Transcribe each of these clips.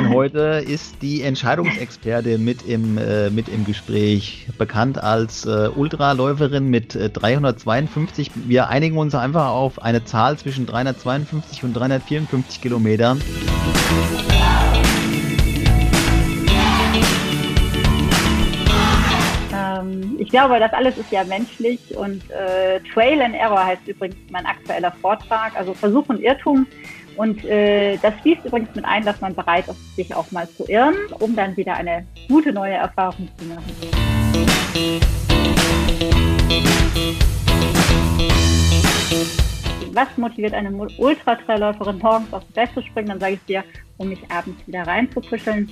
heute ist die Entscheidungsexpertin mit im, äh, mit im Gespräch, bekannt als äh, Ultraläuferin mit äh, 352. Wir einigen uns einfach auf eine Zahl zwischen 352 und 354 Kilometern. Ähm, ich glaube, das alles ist ja menschlich und äh, Trail and Error heißt übrigens mein aktueller Vortrag, also Versuch und Irrtum. Und äh, das schließt übrigens mit ein, dass man bereit ist, sich auch mal zu irren, um dann wieder eine gute neue Erfahrung zu machen. Was motiviert eine Ultratrailläuferin morgens aufs Bett zu springen? Dann sage ich dir, um mich abends wieder reinzukuscheln.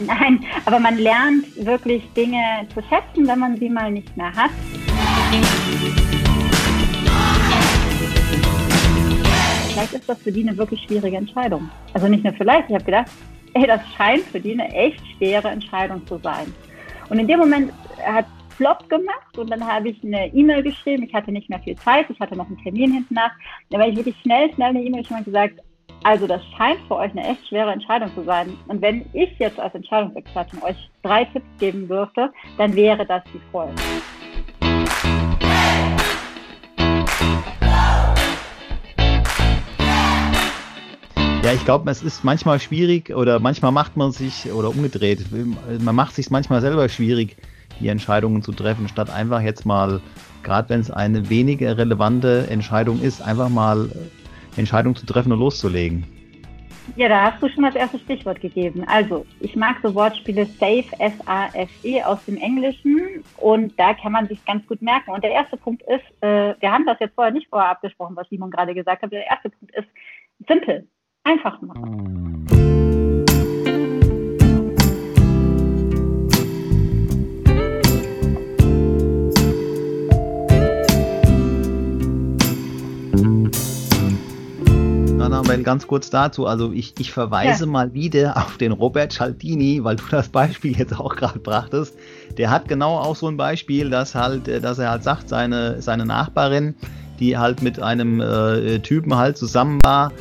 Nein, aber man lernt wirklich Dinge zu schätzen, wenn man sie mal nicht mehr hat. Vielleicht ist das für die eine wirklich schwierige Entscheidung. Also nicht nur vielleicht, ich habe gedacht, ey, das scheint für die eine echt schwere Entscheidung zu sein. Und in dem Moment hat flop gemacht und dann habe ich eine E-Mail geschrieben. Ich hatte nicht mehr viel Zeit, ich hatte noch einen Termin hinten nach. Dann habe ich wirklich schnell, schnell eine E-Mail und gesagt, also das scheint für euch eine echt schwere Entscheidung zu sein. Und wenn ich jetzt als Entscheidungsexpertin euch drei Tipps geben dürfte, dann wäre das die Folge. Ich glaube, es ist manchmal schwierig oder manchmal macht man sich oder umgedreht, man macht sich manchmal selber schwierig, die Entscheidungen zu treffen, statt einfach jetzt mal, gerade wenn es eine weniger relevante Entscheidung ist, einfach mal Entscheidung zu treffen und loszulegen. Ja, da hast du schon das erste Stichwort gegeben. Also, ich mag so Wortspiele Safe, S-A-F-E aus dem Englischen und da kann man sich ganz gut merken. Und der erste Punkt ist, äh, wir haben das jetzt vorher nicht vorher abgesprochen, was Simon gerade gesagt hat. Der erste Punkt ist simpel, einfach machen. Moment, ganz kurz dazu. Also ich, ich verweise ja. mal wieder auf den Robert Cialdini, weil du das Beispiel jetzt auch gerade brachtest. Der hat genau auch so ein Beispiel, dass halt, äh, dass er halt sagt, seine, seine Nachbarin, die halt mit einem äh, Typen halt zusammen war,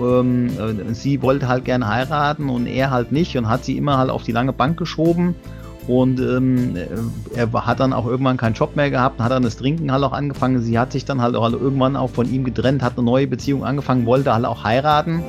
ähm, äh, sie wollte halt gern heiraten und er halt nicht und hat sie immer halt auf die lange Bank geschoben und ähm, er hat dann auch irgendwann keinen Job mehr gehabt, hat dann das Trinken halt auch angefangen. Sie hat sich dann halt auch irgendwann auch von ihm getrennt, hat eine neue Beziehung angefangen, wollte halt auch heiraten.